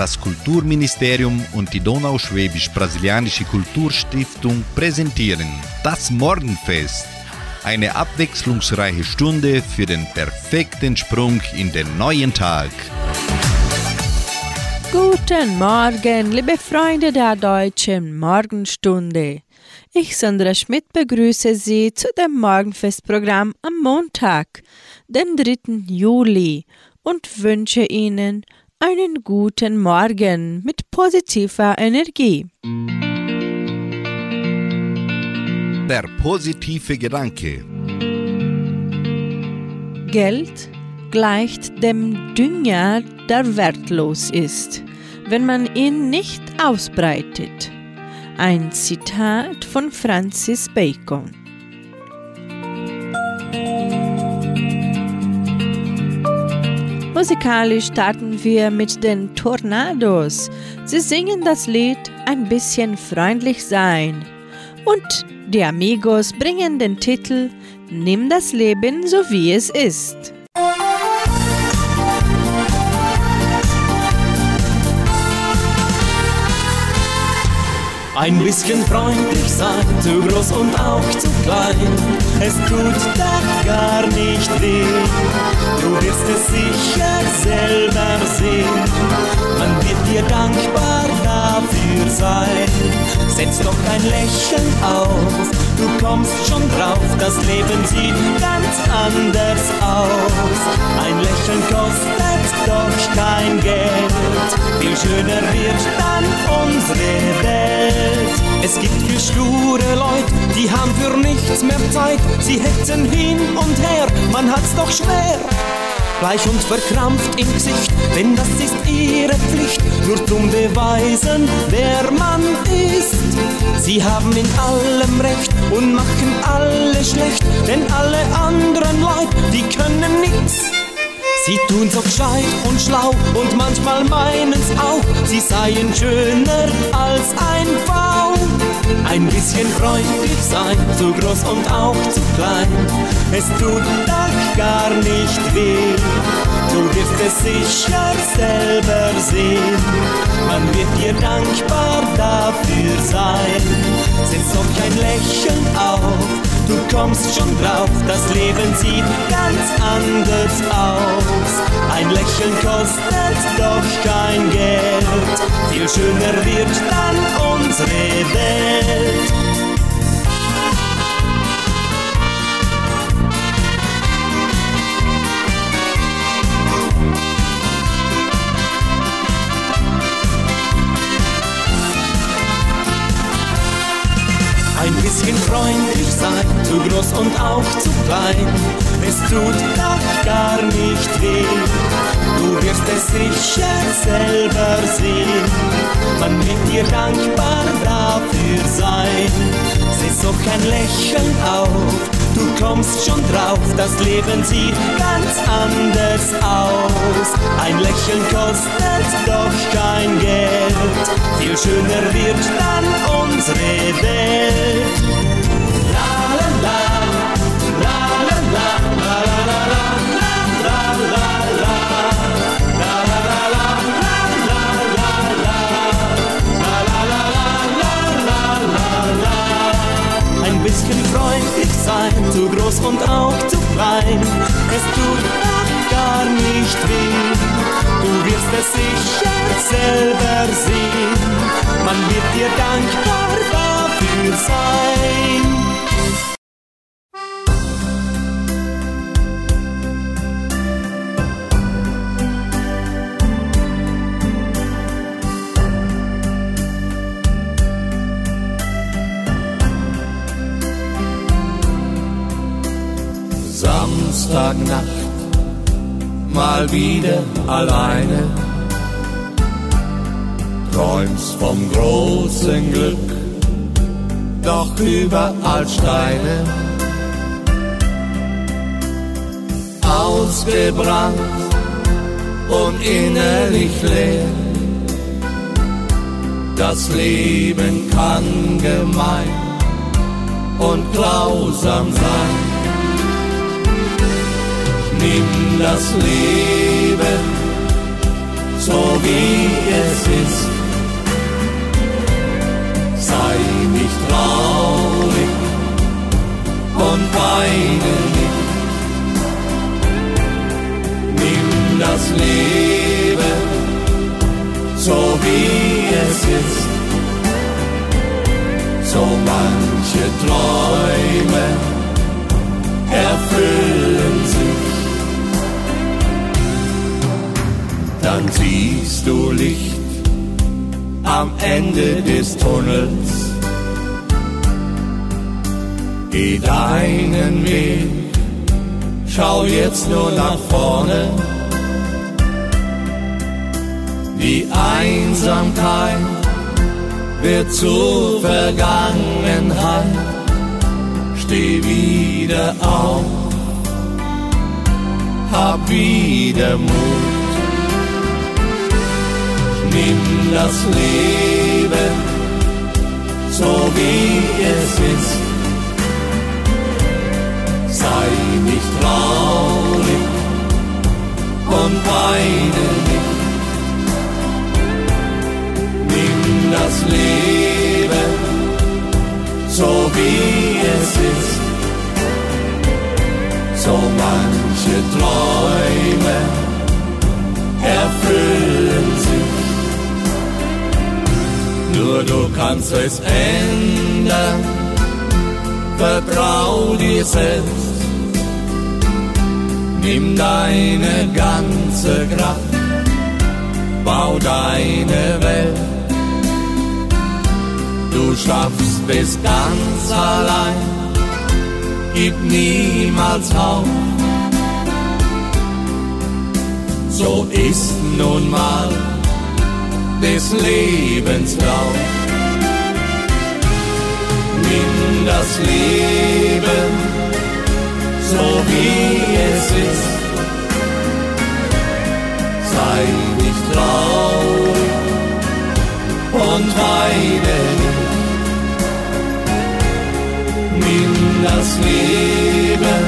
Das Kulturministerium und die Donauschwäbisch-Brasilianische Kulturstiftung präsentieren das Morgenfest. Eine abwechslungsreiche Stunde für den perfekten Sprung in den neuen Tag. Guten Morgen, liebe Freunde der deutschen Morgenstunde. Ich, Sandra Schmidt, begrüße Sie zu dem Morgenfestprogramm am Montag, den 3. Juli, und wünsche Ihnen einen guten Morgen mit positiver Energie. Der positive Gedanke. Geld gleicht dem Dünger, der wertlos ist, wenn man ihn nicht ausbreitet. Ein Zitat von Francis Bacon. Musikalisch starten wir mit den Tornados. Sie singen das Lied Ein bisschen freundlich sein. Und die Amigos bringen den Titel Nimm das Leben so wie es ist. Ein bisschen freundlich sein, zu groß und auch zu klein. Es tut doch gar nicht weh. Du wirst es sicher selber sehen. Man wird dir dankbar dafür sein. Setz doch ein Lächeln auf, du kommst schon drauf. Das Leben sieht ganz anders aus. Ein Lächeln kostet doch kein Geld. Viel schöner wird dann unsere Welt. Es gibt viel sture Leute, die haben für nichts mehr Zeit. Sie hetzen hin und her, man hat's doch schwer. Bleich und verkrampft im Gesicht, denn das ist ihre Pflicht, nur zum Beweisen, wer man ist. Sie haben in allem Recht und machen alles schlecht, denn alle anderen Leute, die können nichts. Sie tun so gescheit und schlau und manchmal meinen's auch, sie seien schöner als ein V. Ein bisschen freundlich sein, zu groß und auch zu klein, es tut doch gar nicht weh. Du wirst es sicher selber sehen, man wird dir dankbar dafür sein. Setz doch ein Lächeln auf du kommst schon drauf, das Leben sieht ganz anders aus. Ein Lächeln kostet doch kein Geld, viel schöner wird dann unsere Welt. Ein bisschen freundlich sein, zu groß und auch zu klein. Es tut doch gar nicht weh. Du wirst es sicher selber sehen. Man wird dir dankbar dafür sein. Setz doch ein Lächeln auf. Du kommst schon drauf, das Leben sieht ganz anders aus. Ein Lächeln kostet doch kein Geld. Viel schöner wird dann unsere Welt. Doch überall Steine. Ausgebrannt und innerlich leer. Das Leben kann gemein und grausam sein nimm das Leben so wie es ist. Traurig und weine nicht. Nimm das Leben so wie es ist. So manche Träume erfüllen sich. Dann siehst du Licht am Ende des Tunnels. Geh deinen Weg, schau jetzt nur nach vorne. Die Einsamkeit wird zur Vergangenheit. Steh wieder auf, hab wieder Mut nimm das Leben so wie es ist. Sei nicht traurig und weine nicht. Nimm das Leben so wie es ist. So manche Träume erfüllen sich nur du kannst es ändern. Vertrau dir selbst, nimm deine ganze Kraft, bau deine Welt. Du schaffst es ganz allein, gib niemals auf. So ist nun mal des Lebens Lauf. Nimm das Leben so wie es ist. Sei nicht traurig und weine nicht. Nimm das Leben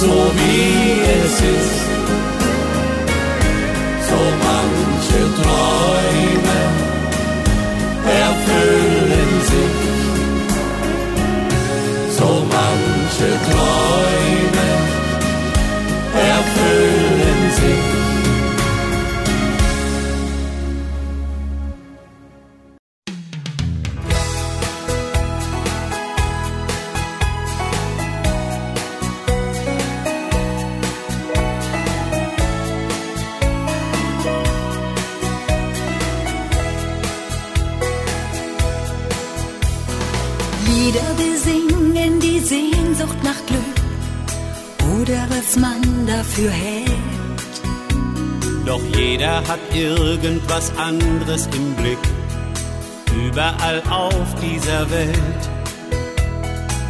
so wie es ist. Irgendwas anderes im Blick, überall auf dieser Welt.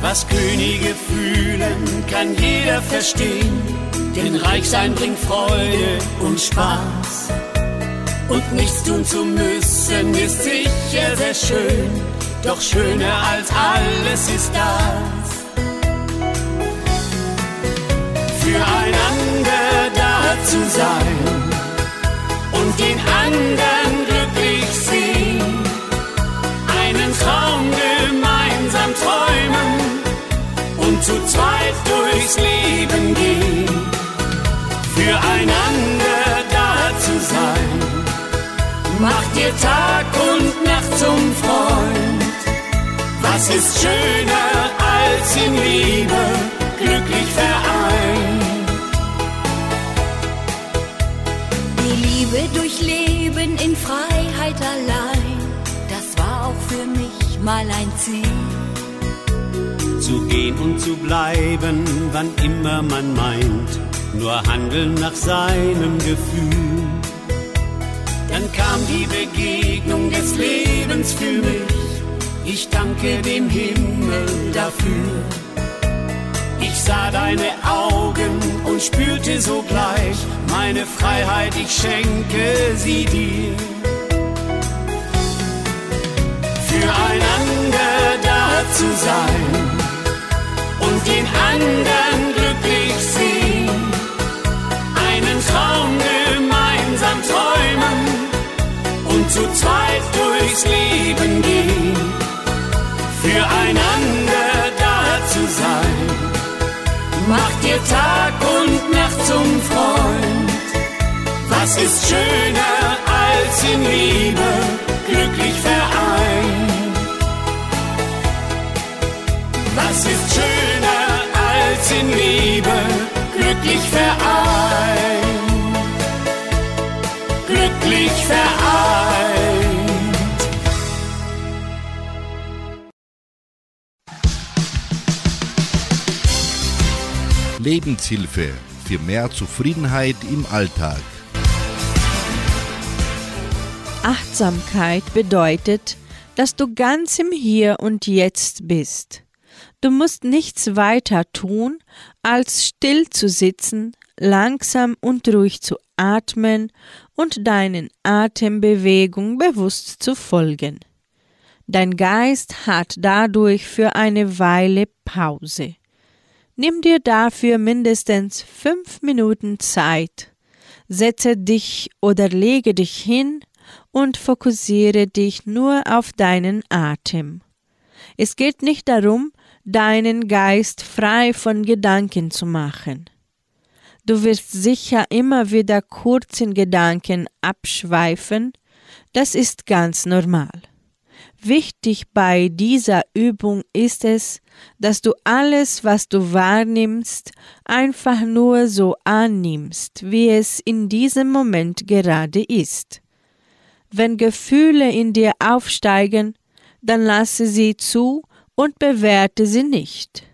Was Könige fühlen, kann jeder verstehen, denn reich sein bringt Freude und Spaß. Und nichts tun zu müssen ist sicher sehr schön, doch schöner als alles ist das. Füreinander da zu sein anderen glücklich sehen, einen Traum gemeinsam träumen und zu zweit durchs Leben gehen. Füreinander da zu sein, macht dir Tag und Nacht zum Freund. Was ist schöner als in Liebe mal ein Ziel. Zu gehen und zu bleiben, wann immer man meint, nur handeln nach seinem Gefühl. Dann kam die Begegnung des Lebens für mich, ich danke dem Himmel dafür. Ich sah deine Augen und spürte sogleich meine Freiheit, ich schenke sie dir füreinander da zu sein und den anderen glücklich sehen. Einen Traum gemeinsam träumen und zu zweit durchs Leben gehen. Füreinander da zu sein, macht dir Tag und Nacht zum Freund. Was ist schöner als in Liebe glücklich verliebt? Glücklich vereint? Glücklich vereint. Lebenshilfe für mehr Zufriedenheit im Alltag. Achtsamkeit bedeutet, dass du ganz im Hier und Jetzt bist. Du musst nichts weiter tun, als still zu sitzen, langsam und ruhig zu atmen und deinen Atembewegungen bewusst zu folgen. Dein Geist hat dadurch für eine Weile Pause. Nimm dir dafür mindestens fünf Minuten Zeit. Setze dich oder lege dich hin und fokussiere dich nur auf deinen Atem. Es geht nicht darum, deinen Geist frei von Gedanken zu machen. Du wirst sicher immer wieder kurz in Gedanken abschweifen, das ist ganz normal. Wichtig bei dieser Übung ist es, dass du alles, was du wahrnimmst, einfach nur so annimmst, wie es in diesem Moment gerade ist. Wenn Gefühle in dir aufsteigen, dann lasse sie zu und bewerte sie nicht.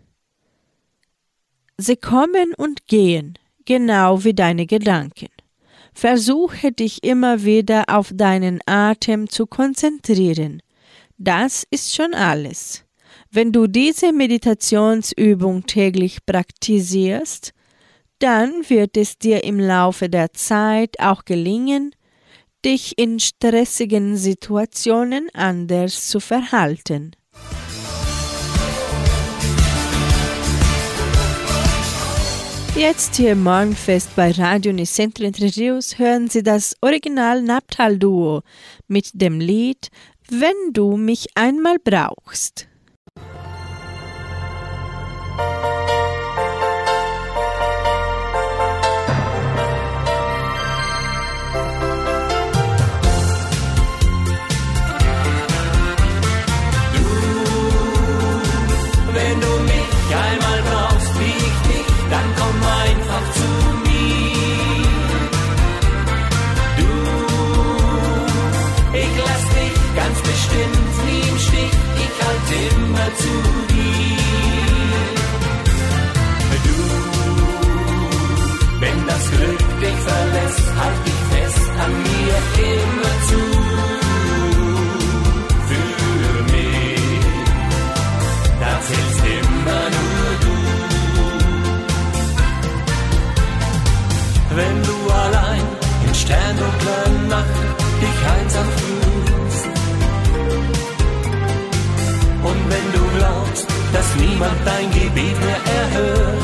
Sie kommen und gehen, genau wie deine Gedanken. Versuche dich immer wieder auf deinen Atem zu konzentrieren das ist schon alles. Wenn du diese Meditationsübung täglich praktisierst, dann wird es dir im Laufe der Zeit auch gelingen, dich in stressigen Situationen anders zu verhalten. Jetzt hier im Morgenfest bei Radio Nicentro Entre hören Sie das Original Naptal-Duo mit dem Lied wenn du mich einmal brauchst. Niemand dein Gebet mehr erhört,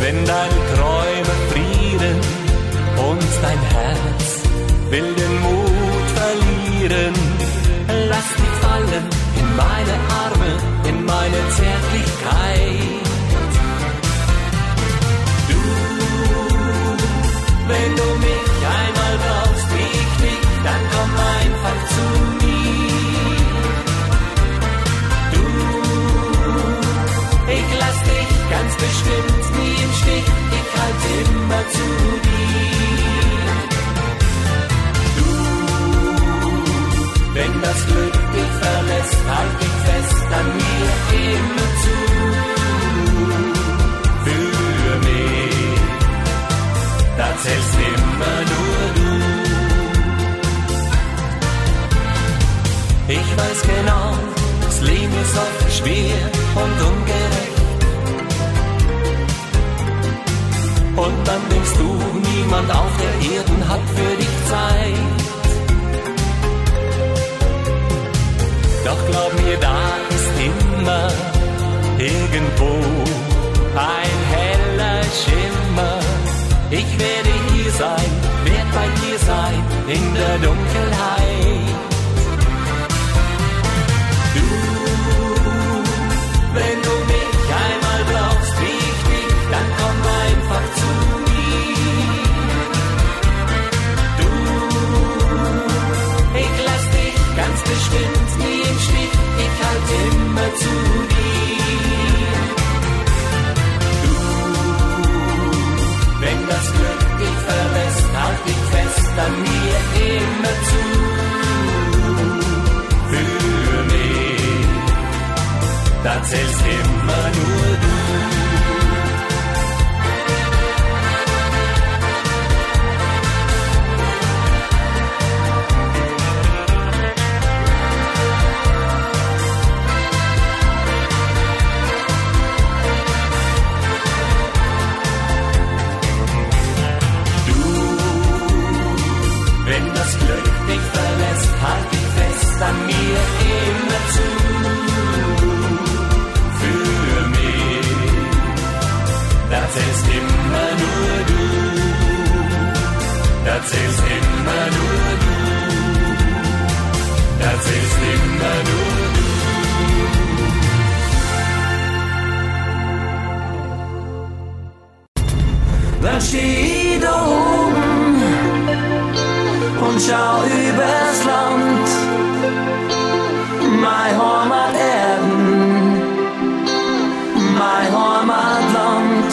wenn deine Träume frieren und dein Herz will den Mut verlieren, lass dich fallen in meine Arme, in meine Zärtlichkeit. Bestimmt nie im Stich, ich halte immer zu dir. Du, wenn das Glück dich verlässt, halt dich fest an mir immer zu. Für mich da zählst immer nur du. Ich weiß genau, das Leben ist oft schwer und ungerecht. It's. und schau übers Land. Mein Heimat Erden, mein Heimatland.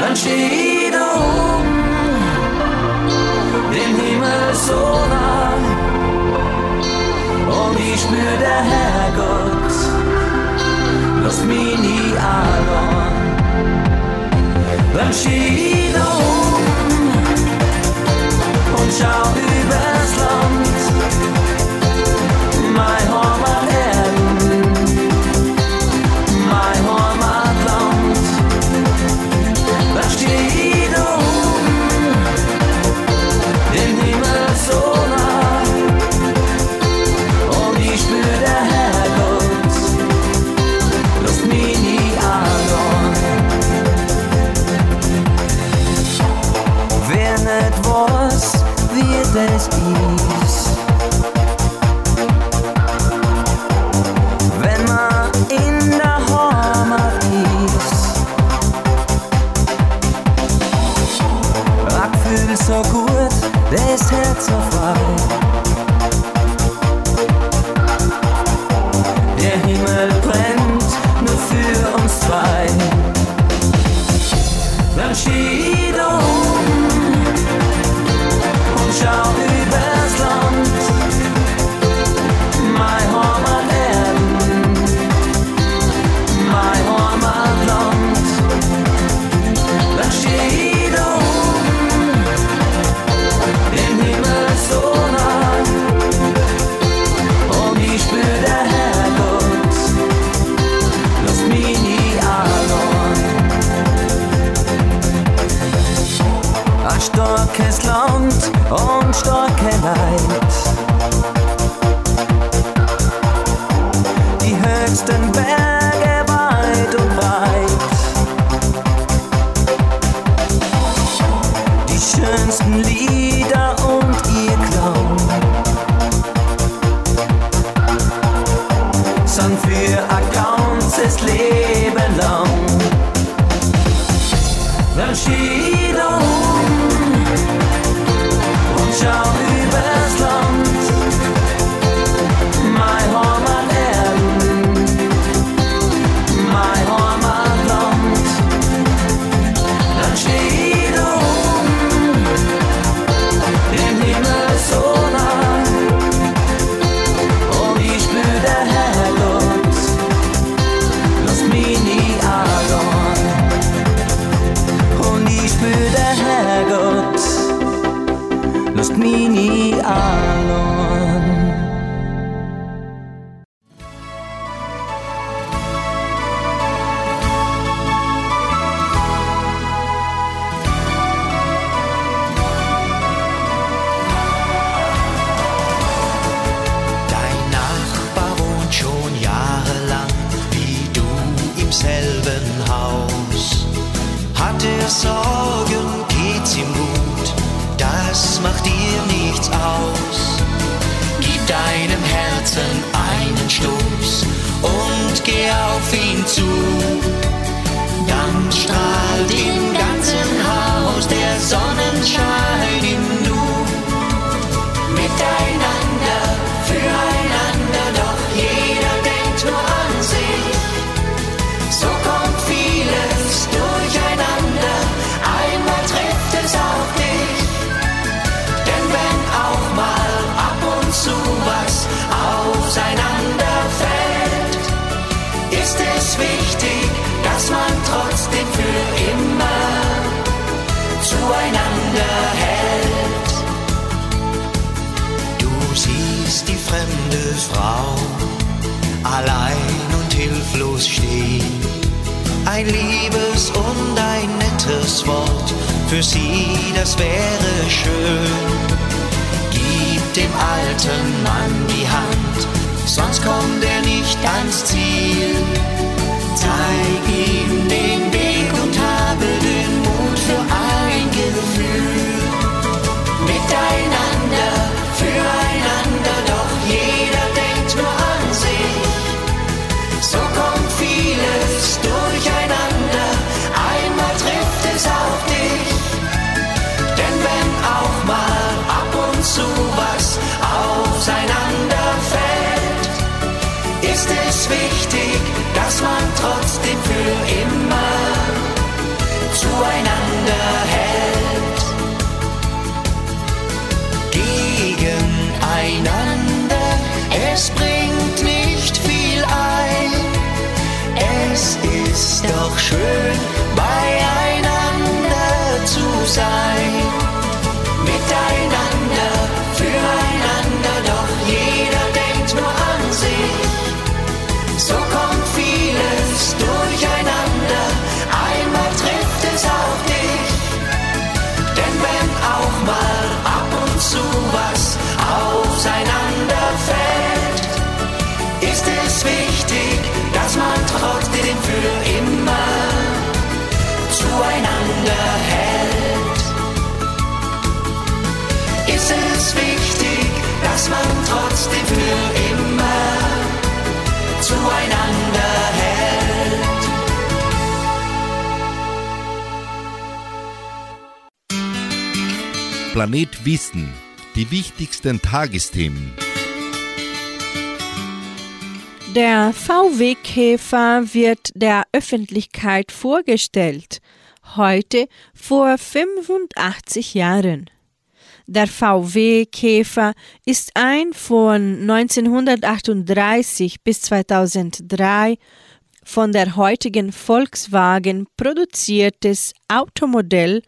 Dann steh ich da oben, dem Himmel so nah. Und ich spür der Herrgott, lass mich nie allein. Dann steh ich da oben. 找一本。Allein und hilflos stehen. Ein liebes und ein nettes Wort für sie, das wäre schön. Gib dem alten Mann die Hand, sonst kommt er nicht ans Ziel. Zeig ihm den wichtig, dass man trotzdem für immer zueinander hält. Gegeneinander, es bringt nicht viel ein. Es ist doch schön, beieinander zu sein. Planet Wissen. Die wichtigsten Tagesthemen. Der VW-Käfer wird der Öffentlichkeit vorgestellt, heute vor 85 Jahren. Der VW-Käfer ist ein von 1938 bis 2003 von der heutigen Volkswagen produziertes Automodell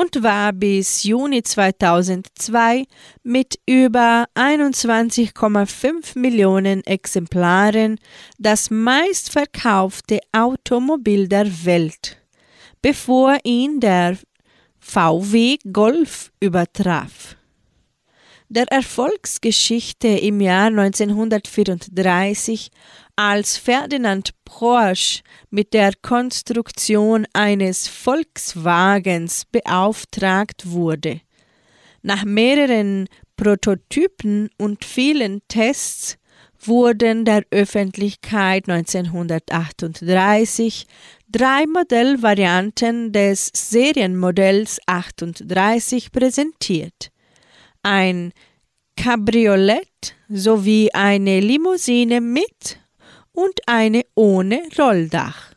und war bis Juni 2002 mit über 21,5 Millionen Exemplaren das meistverkaufte Automobil der Welt, bevor ihn der VW Golf übertraf. Der Erfolgsgeschichte im Jahr 1934, als Ferdinand Porsche mit der Konstruktion eines Volkswagens beauftragt wurde. Nach mehreren Prototypen und vielen Tests wurden der Öffentlichkeit 1938 drei Modellvarianten des Serienmodells 38 präsentiert. Ein Cabriolet sowie eine Limousine mit und eine ohne Rolldach.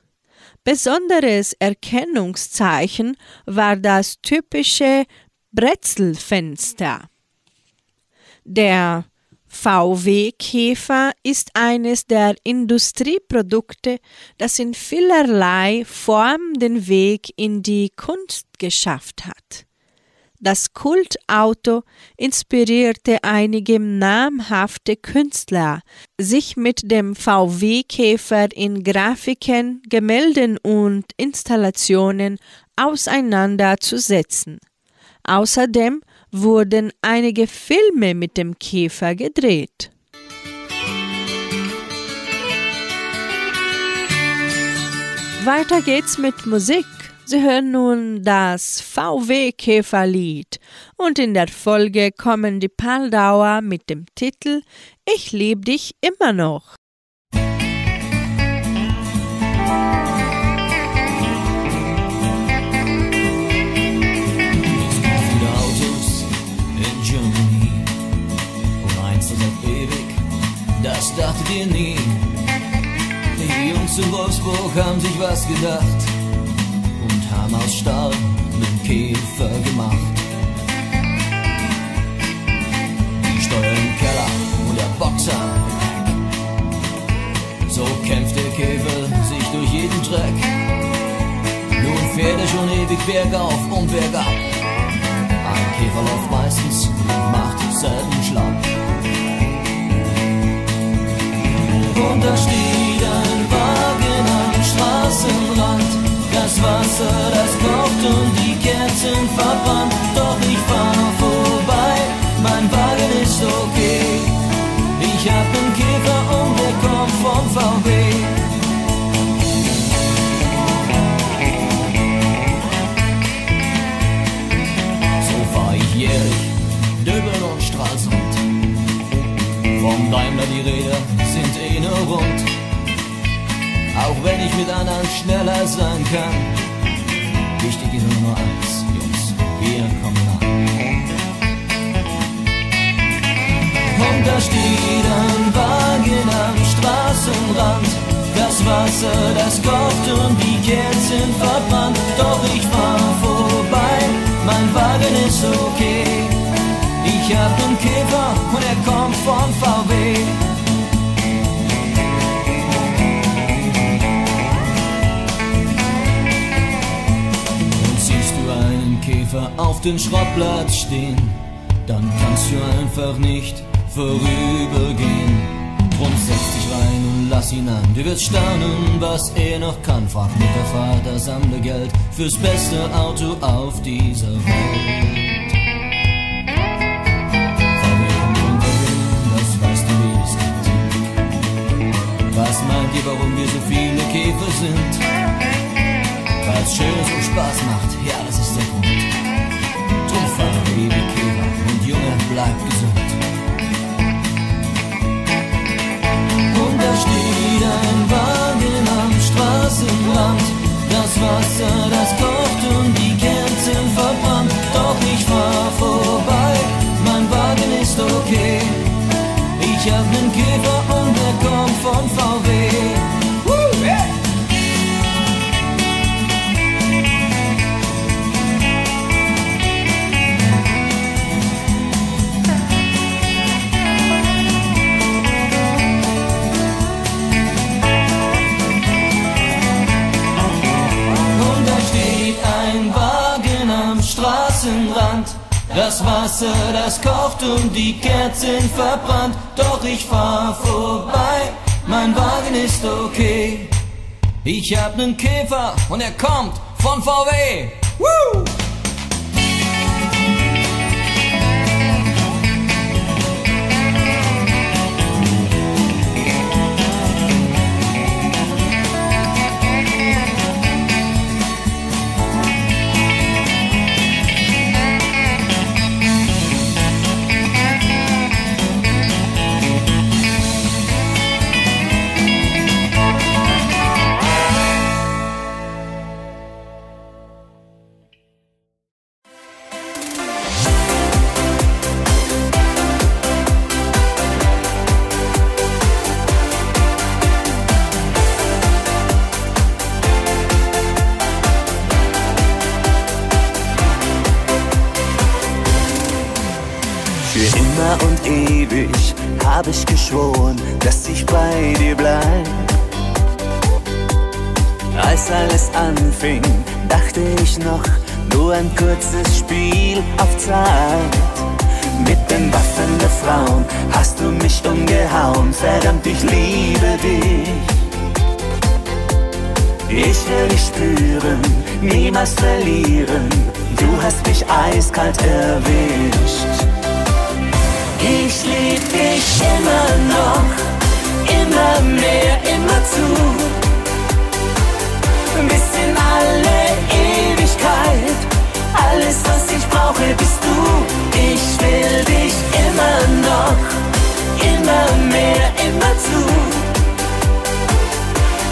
Besonderes Erkennungszeichen war das typische Brezelfenster. Der VW-Käfer ist eines der Industrieprodukte, das in vielerlei Form den Weg in die Kunst geschafft hat. Das Kultauto inspirierte einige namhafte Künstler, sich mit dem VW-Käfer in Grafiken, Gemälden und Installationen auseinanderzusetzen. Außerdem wurden einige Filme mit dem Käfer gedreht. Weiter geht's mit Musik. Sie hören nun das VW-Käferlied und in der Folge kommen die Paldauer mit dem Titel Ich lieb dich immer noch. Das dachtet ihr nie. Die Jungs in Wolfsburg haben sich was gedacht haben aus Stahl einen Käfer gemacht. Die Steuer im Keller und der Boxer. So kämpft der Käfer sich durch jeden Dreck. Nun fährt er schon ewig bergauf und bergab. Ein Käfer läuft meistens und macht selten Schlag. Und da steht Wasser, das kocht und die Kerzen verbrannt. Doch ich fahr vorbei, mein Wagen ist okay. Ich hab nen Käfer und der kommt von VW. So fahr ich jährlich Döbeln und Stralsund. Vom Daimler die Räder sind eh nur rund. Auch wenn ich mit anderen schneller sein kann. Wichtig ist nur eins, Jungs, wir kommen an. Und da steht ein Wagen am Straßenrand. Das Wasser, das kocht und die Kerzen verbrannt. Doch ich fahr vorbei, mein Wagen ist okay. Ich hab nen Käfer und er kommt von VW. Käfer auf dem Schrottplatz stehen, dann kannst du einfach nicht vorübergehen. Drum setz dich rein und lass ihn an. Du wirst staunen, was er noch kann. Frag Muttervater, sammle Geld fürs beste Auto auf dieser Welt. Was meint ihr, warum wir so viele Käfer sind? Weil's schön so Spaß macht, ja, bleib gesund. Und da steht ein Wagen am Straßenrand. Das Wasser, das Das Wasser, das kocht und die Kerzen verbrannt. Doch ich fahr vorbei, mein Wagen ist okay. Ich hab nen Käfer und er kommt von VW. Woo! Hab ich geschworen, dass ich bei dir bleib. Als alles anfing, dachte ich noch, nur ein kurzes Spiel auf Zeit. Mit den Waffen der Frauen hast du mich umgehauen, verdammt, ich liebe dich. Ich will dich spüren, niemals verlieren, du hast mich eiskalt erwischt. Ich lieb dich immer noch, immer mehr, immer zu. Bis in alle Ewigkeit, alles was ich brauche bist du. Ich will dich immer noch, immer mehr, immer zu.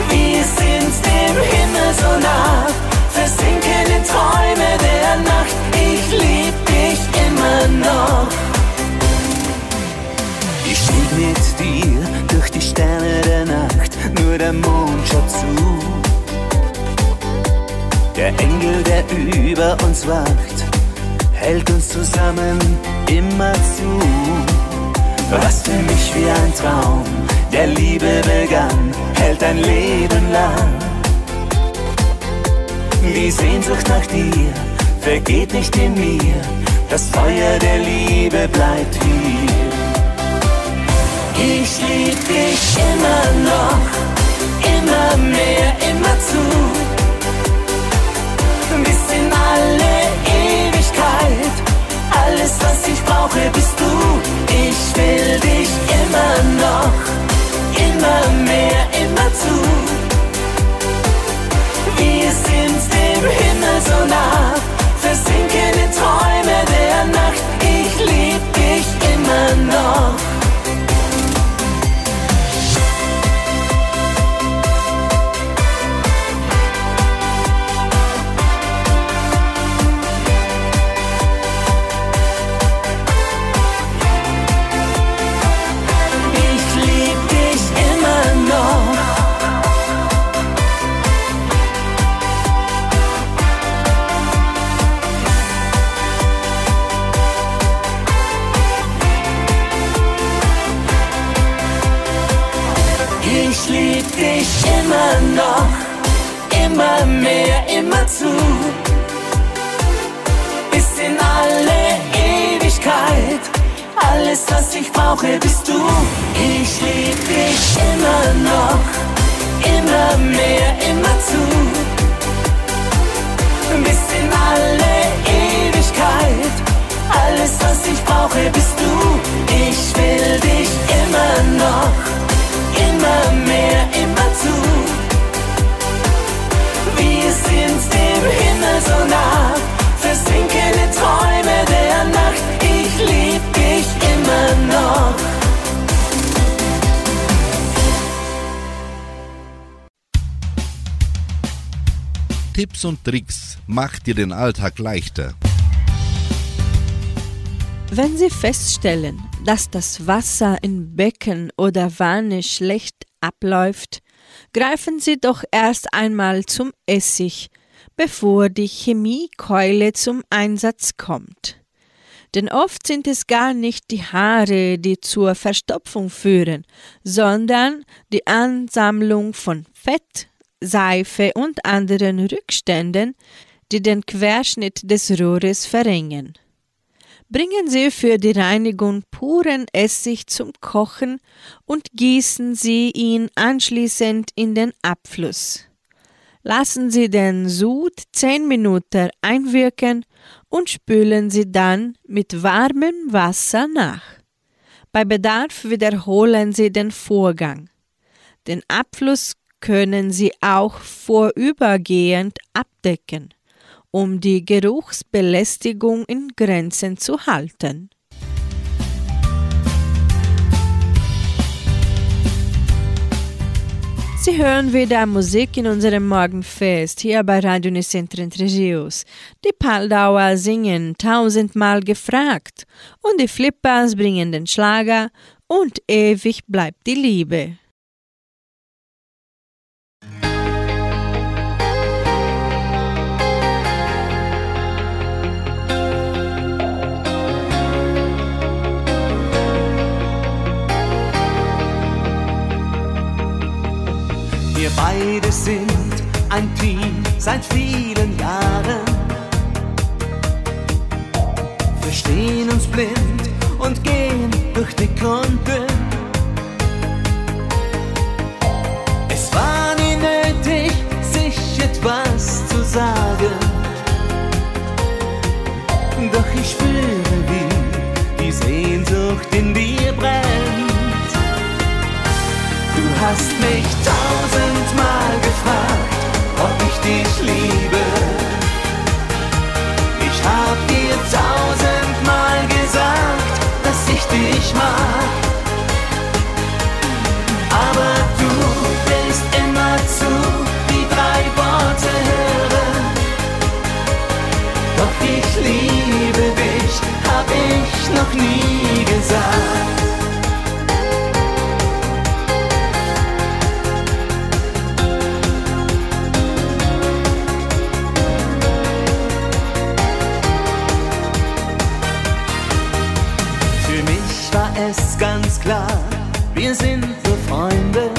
Wir sind dem Himmel so nah, versinken in Träume der Nacht. Ich lieb dich immer noch. Ich stieg mit dir durch die Sterne der Nacht, nur der Mond schaut zu. Der Engel, der über uns wacht, hält uns zusammen immer zu. Was für mich wie ein Traum der Liebe begann, hält ein Leben lang. Die Sehnsucht nach dir vergeht nicht in mir, das Feuer der Liebe bleibt hier. Ich lieb dich immer noch, immer mehr, immer zu. Bis in alle Ewigkeit, alles was ich brauche bist du. Ich will dich immer noch, immer mehr, immer zu. Wir sind dem Himmel so nah, versinken in Träume der Nacht. Macht dir den Alltag leichter. Wenn Sie feststellen, dass das Wasser in Becken oder Wanne schlecht abläuft, greifen Sie doch erst einmal zum Essig, bevor die Chemiekeule zum Einsatz kommt. Denn oft sind es gar nicht die Haare, die zur Verstopfung führen, sondern die Ansammlung von Fett, Seife und anderen Rückständen, die den Querschnitt des Rohres verringern. Bringen Sie für die Reinigung puren Essig zum Kochen und gießen Sie ihn anschließend in den Abfluss. Lassen Sie den Sud 10 Minuten einwirken und spülen Sie dann mit warmem Wasser nach. Bei Bedarf wiederholen Sie den Vorgang. Den Abfluss können Sie auch vorübergehend abdecken um die Geruchsbelästigung in Grenzen zu halten. Sie hören wieder Musik in unserem Morgenfest hier bei Radio Nicentro Rios. Die Paldauer singen tausendmal gefragt und die Flippers bringen den Schlager und ewig bleibt die Liebe. Wir beide sind ein Team seit vielen Jahren. Verstehen uns blind und gehen durch die Kunden. Es war nie nötig, sich etwas zu sagen. Doch ich spüre, wie die Sehnsucht in dir brennt. Du hast mich tausendmal gefragt, ob ich dich liebe. Ich hab dir tausendmal gesagt, dass ich dich mag. Aber du willst immer zu die drei Worte hören. Doch ich liebe dich, hab ich noch nie gesagt. ganz klar, wir sind Freunde.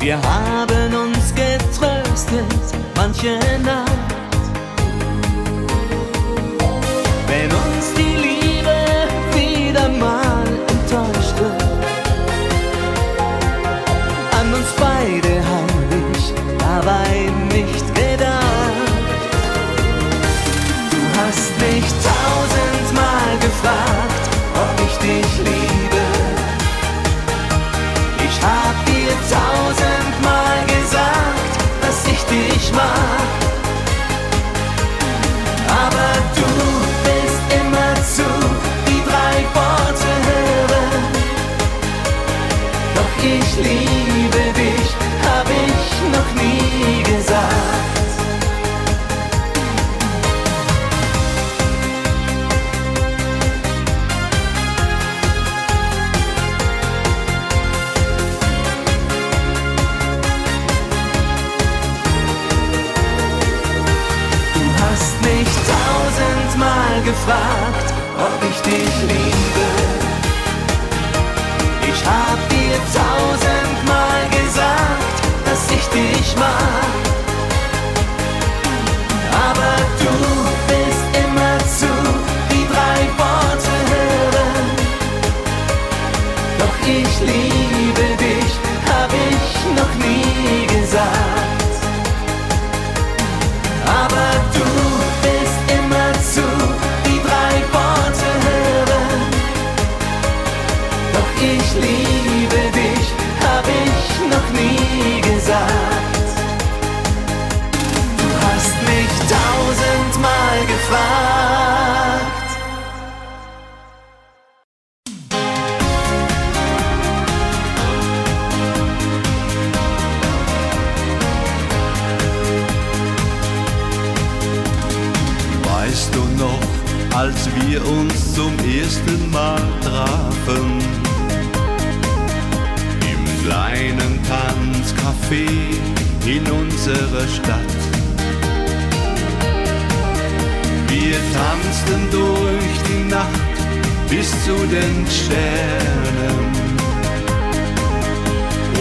Wir haben uns getröstet manche Nacht. believe zu den Sternen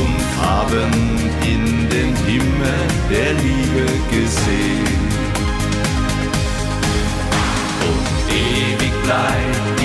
und haben in den Himmel der Liebe gesehen. Und ewig bleibt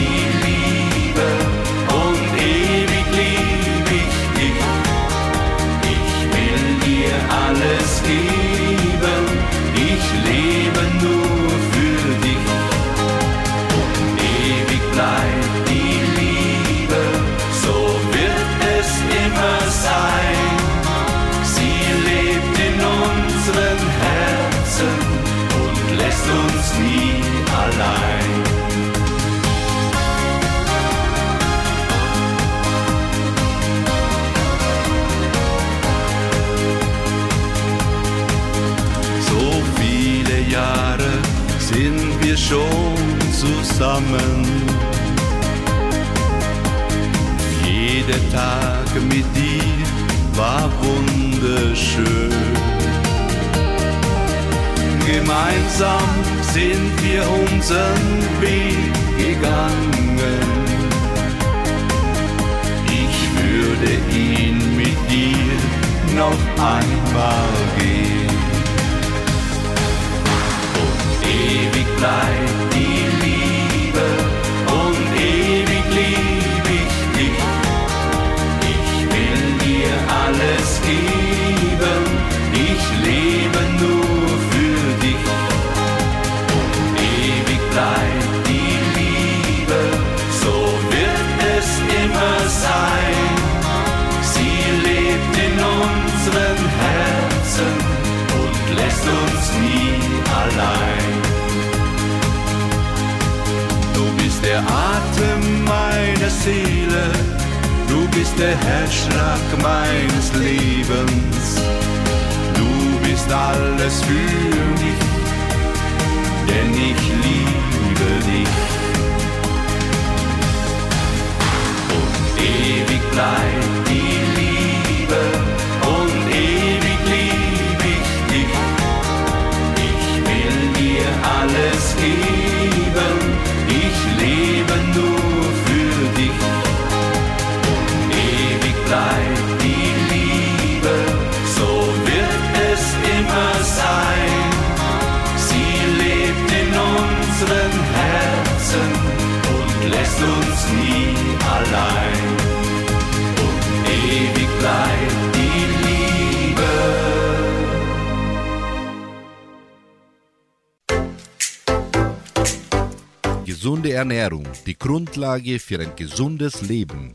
Ernährung, die Grundlage für ein gesundes Leben.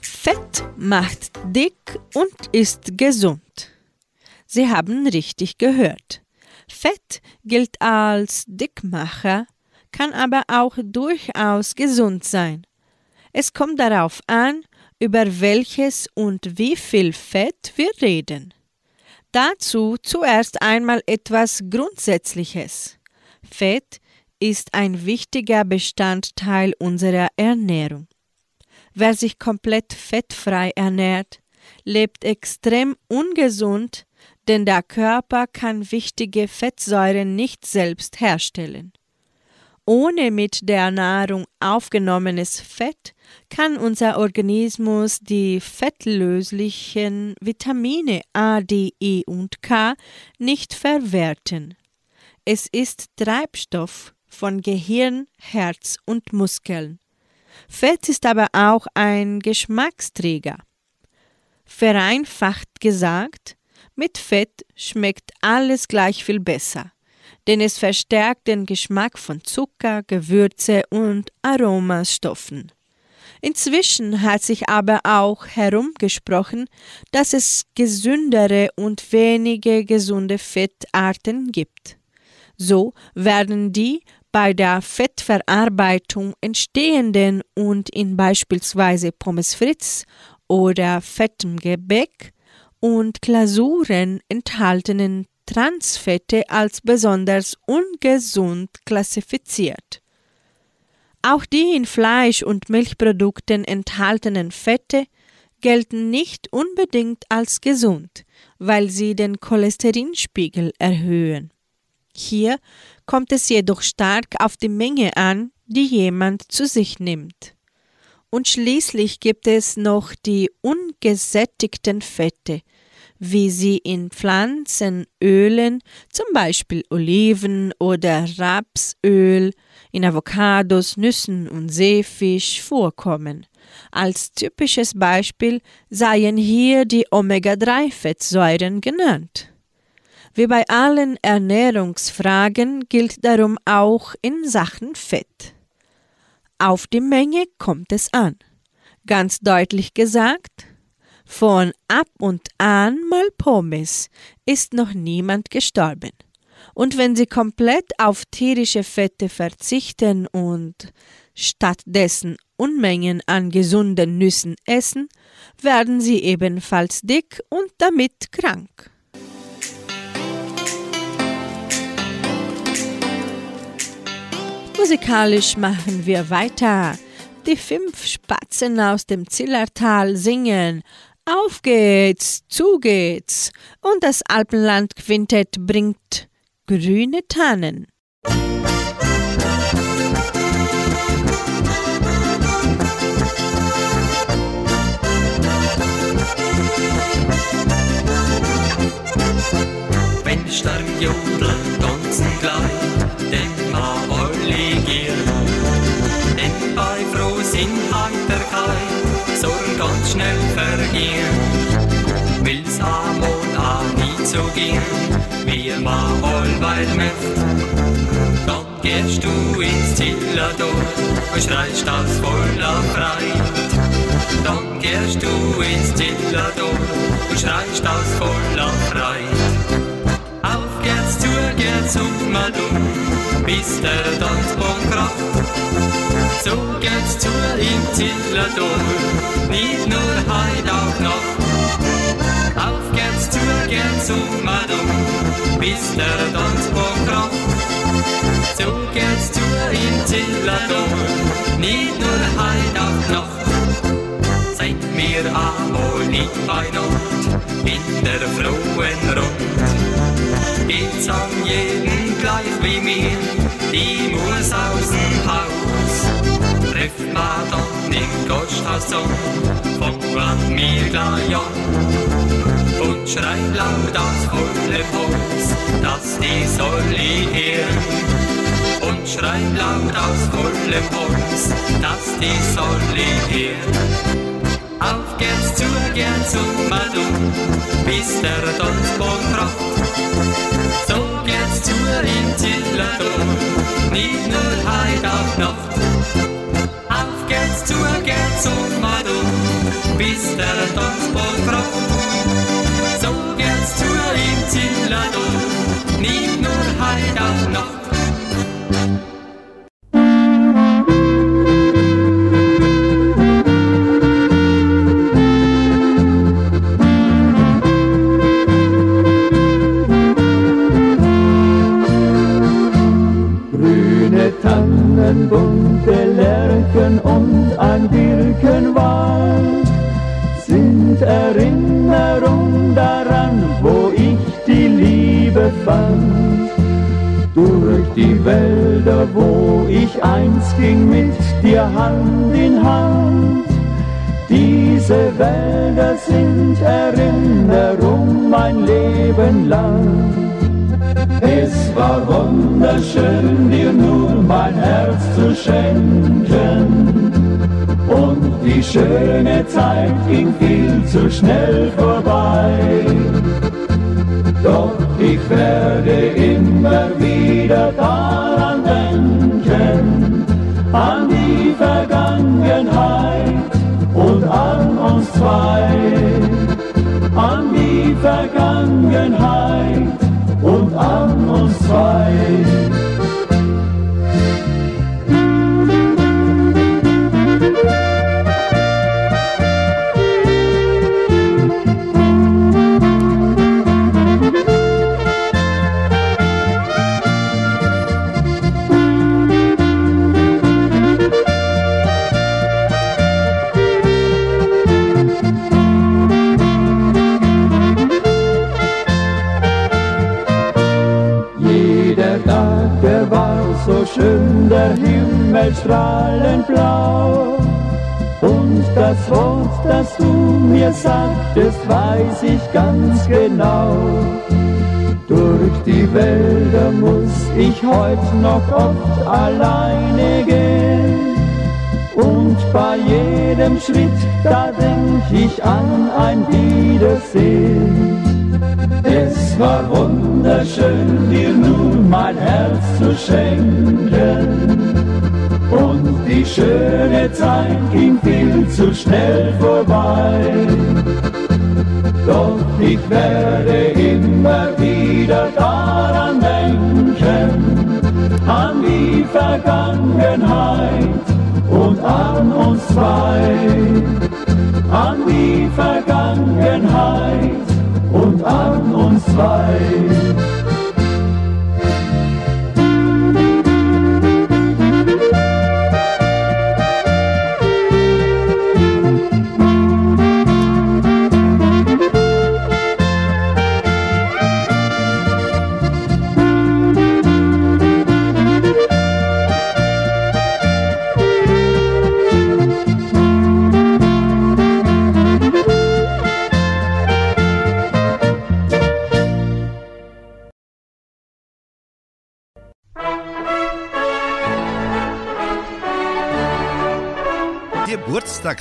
Fett macht dick und ist gesund. Sie haben richtig gehört. Fett gilt als Dickmacher, kann aber auch durchaus gesund sein. Es kommt darauf an, über welches und wie viel Fett wir reden. Dazu zuerst einmal etwas Grundsätzliches. Fett ist ein wichtiger Bestandteil unserer Ernährung. Wer sich komplett fettfrei ernährt, lebt extrem ungesund, denn der Körper kann wichtige Fettsäuren nicht selbst herstellen. Ohne mit der Nahrung aufgenommenes Fett kann unser Organismus die fettlöslichen Vitamine A, D, E und K nicht verwerten. Es ist Treibstoff von Gehirn, Herz und Muskeln. Fett ist aber auch ein Geschmacksträger. Vereinfacht gesagt, mit Fett schmeckt alles gleich viel besser, denn es verstärkt den Geschmack von Zucker, Gewürze und Aromastoffen. Inzwischen hat sich aber auch herumgesprochen, dass es gesündere und wenige gesunde Fettarten gibt. So werden die bei der Fettverarbeitung entstehenden und in beispielsweise Pommes frites oder fettem Gebäck und Glasuren enthaltenen Transfette als besonders ungesund klassifiziert. Auch die in Fleisch- und Milchprodukten enthaltenen Fette gelten nicht unbedingt als gesund, weil sie den Cholesterinspiegel erhöhen. Hier kommt es jedoch stark auf die Menge an, die jemand zu sich nimmt. Und schließlich gibt es noch die ungesättigten Fette, wie sie in Pflanzenölen, zum Beispiel Oliven oder Rapsöl, in Avocados, Nüssen und Seefisch vorkommen. Als typisches Beispiel seien hier die Omega-3-Fettsäuren genannt. Wie bei allen Ernährungsfragen gilt darum auch in Sachen Fett. Auf die Menge kommt es an. Ganz deutlich gesagt, von ab und an mal Pommes ist noch niemand gestorben. Und wenn Sie komplett auf tierische Fette verzichten und stattdessen Unmengen an gesunden Nüssen essen, werden Sie ebenfalls dick und damit krank. Musikalisch machen wir weiter. Die fünf Spatzen aus dem Zillertal singen Auf geht's, zu geht's und das Alpenland Quintett bringt grüne Tannen. Wenn stark jodeln, tanzen gleich, vergehen. Will's amol a nie so gehen, wie ma allweil möcht. Dann gehst du ins Zillador und schreist das voller Freit. Dann gehst du ins Zillador und schreist das voller Freit. Auf geht's, zu geht's und mal um, bis der Tanzbaum kracht. So geht's zu im Zillador, nicht nur heut auch noch. Auf geht's, zu geht's mal um, bis der Tanzbaum kracht. So geht's zu im Zillador, nicht nur heut auch noch. Seid mir einmal nicht bei Nacht in der frohen Rund. Geht's an jeden gleich wie mir, die muss aus dem Haus. An, fang an mir gleich an. Und schreit laut aus vollem Holz, dass die soll ich hören. Und schreit laut aus vollem Holz, dass die soll ich hören. Auf geht's zu, geht's um mal um, bis der Tanzbaum kracht. So geht's zu in Zillertor, nicht nur heut auf Nacht. Um, bis einst ging mit dir Hand in Hand. Diese Wälder sind Erinnerung mein Leben lang. Es war wunderschön, dir nur mein Herz zu schenken. Und die schöne Zeit ging viel zu schnell vorbei. Doch ich werde immer wieder daran zwei. An die Vergangenheit und an uns zwei. Himmel strahlend blau. Und das Wort, das du mir sagtest, weiß ich ganz genau. Durch die Wälder muss ich heut noch oft alleine gehen. Und bei jedem Schritt, da denk ich an ein Wiedersehen. Es war wunderschön, dir nun mein Herz zu schenken. Die schöne Zeit ging viel zu schnell vorbei. Doch ich werde immer wieder daran denken, an die Vergangenheit und an uns zwei. An die Vergangenheit und an uns zwei.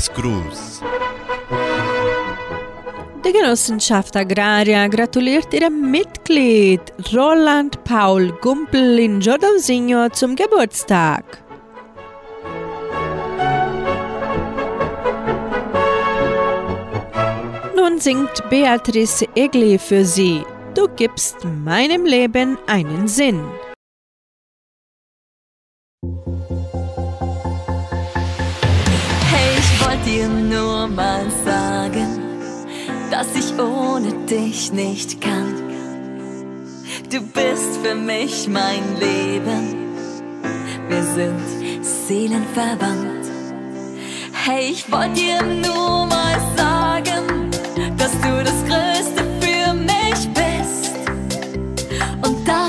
Geburtstagsgruß. Die Genossenschaft Agraria gratuliert ihrem Mitglied Roland Paul Gumpel in Giordausigno zum Geburtstag. Nun singt Beatrice Egli für sie. Du gibst meinem Leben einen Sinn. Dir nur mal sagen, dass ich ohne dich nicht kann. Du bist für mich mein Leben, wir sind seelenverwandt. Hey, ich wollte dir nur mal sagen, dass du das Größte für mich bist und das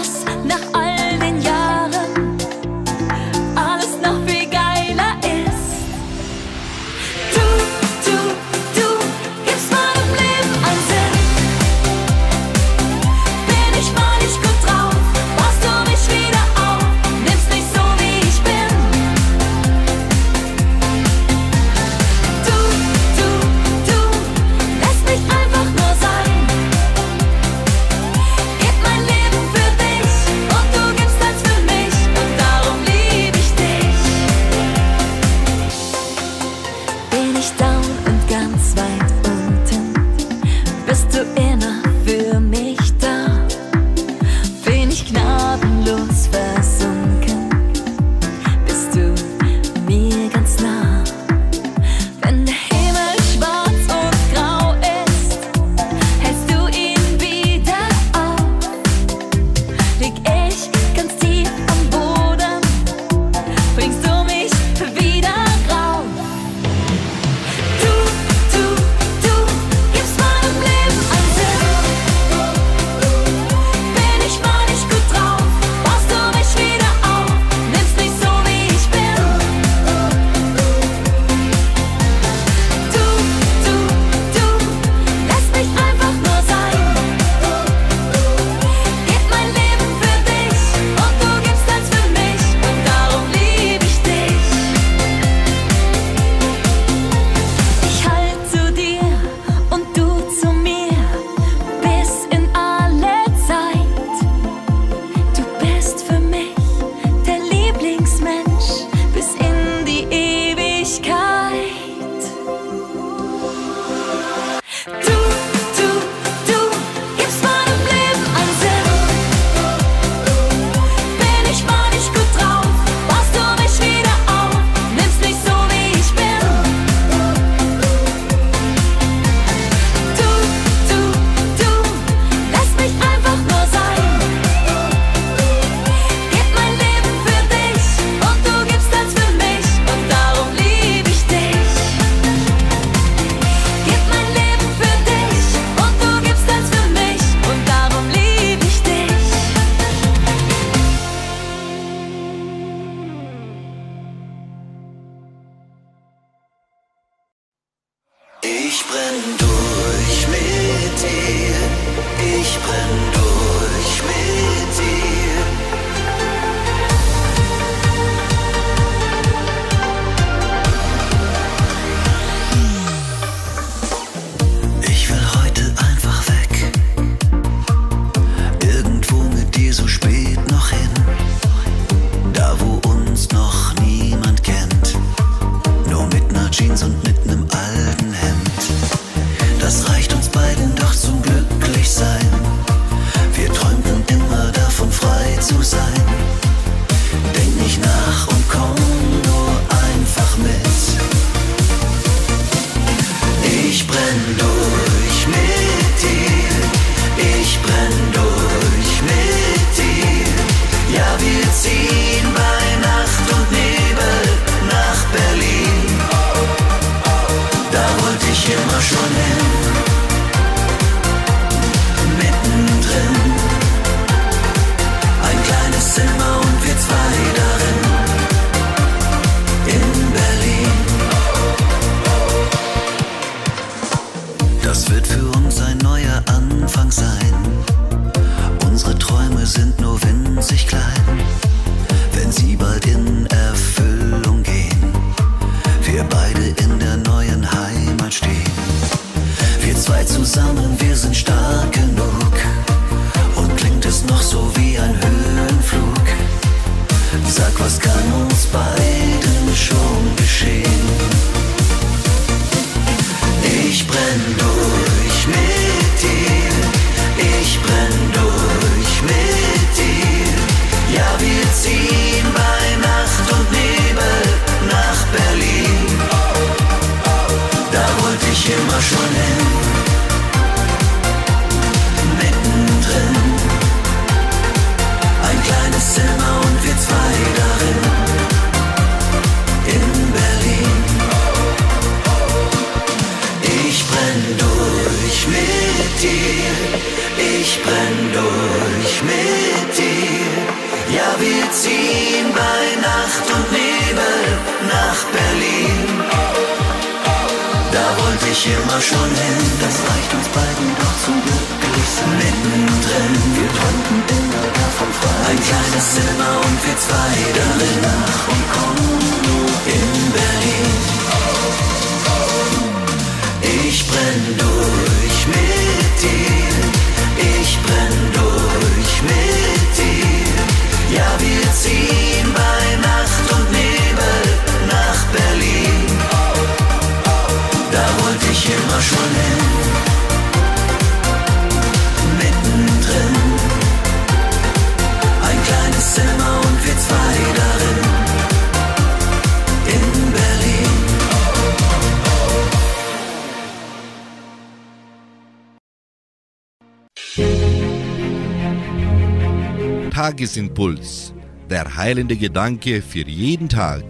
Tagesimpuls. Der heilende Gedanke für jeden Tag.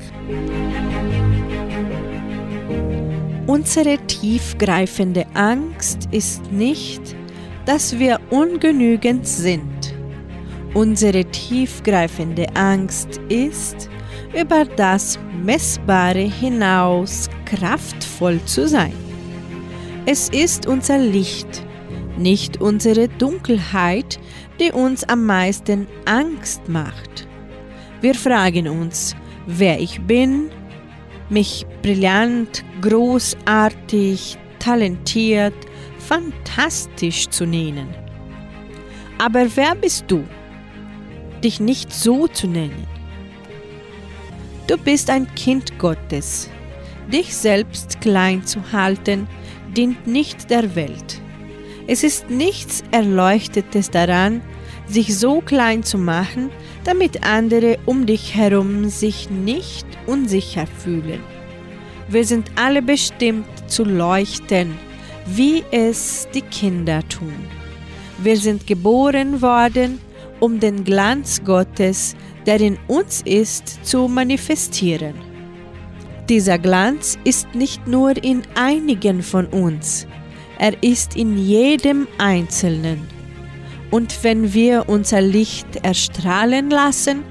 Unsere tiefgreifende Angst ist nicht, dass wir ungenügend sind. Unsere tiefgreifende Angst ist, über das Messbare hinaus kraftvoll zu sein. Es ist unser Licht, nicht unsere Dunkelheit, die uns am meisten Angst macht. Wir fragen uns, wer ich bin, mich brillant, großartig, talentiert, fantastisch zu nennen. Aber wer bist du? Dich nicht so zu nennen. Du bist ein Kind Gottes. Dich selbst klein zu halten, dient nicht der Welt. Es ist nichts Erleuchtetes daran, sich so klein zu machen, damit andere um dich herum sich nicht unsicher fühlen. Wir sind alle bestimmt zu leuchten, wie es die Kinder tun. Wir sind geboren worden, um den Glanz Gottes, der in uns ist, zu manifestieren. Dieser Glanz ist nicht nur in einigen von uns, er ist in jedem Einzelnen. Und wenn wir unser Licht erstrahlen lassen,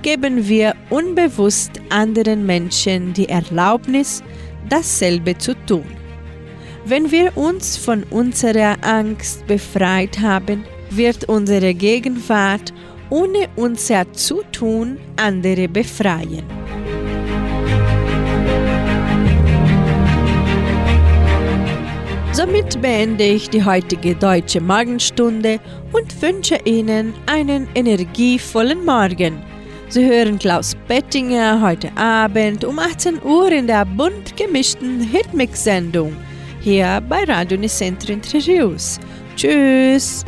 geben wir unbewusst anderen Menschen die Erlaubnis, dasselbe zu tun. Wenn wir uns von unserer Angst befreit haben, wird unsere Gegenwart ohne unser Zutun andere befreien. Somit beende ich die heutige deutsche Morgenstunde und wünsche Ihnen einen energievollen Morgen. Sie hören Klaus Bettinger heute Abend um 18 Uhr in der bunt gemischten Hitmix-Sendung hier bei Radio Nicentro Interviews. Tschüss!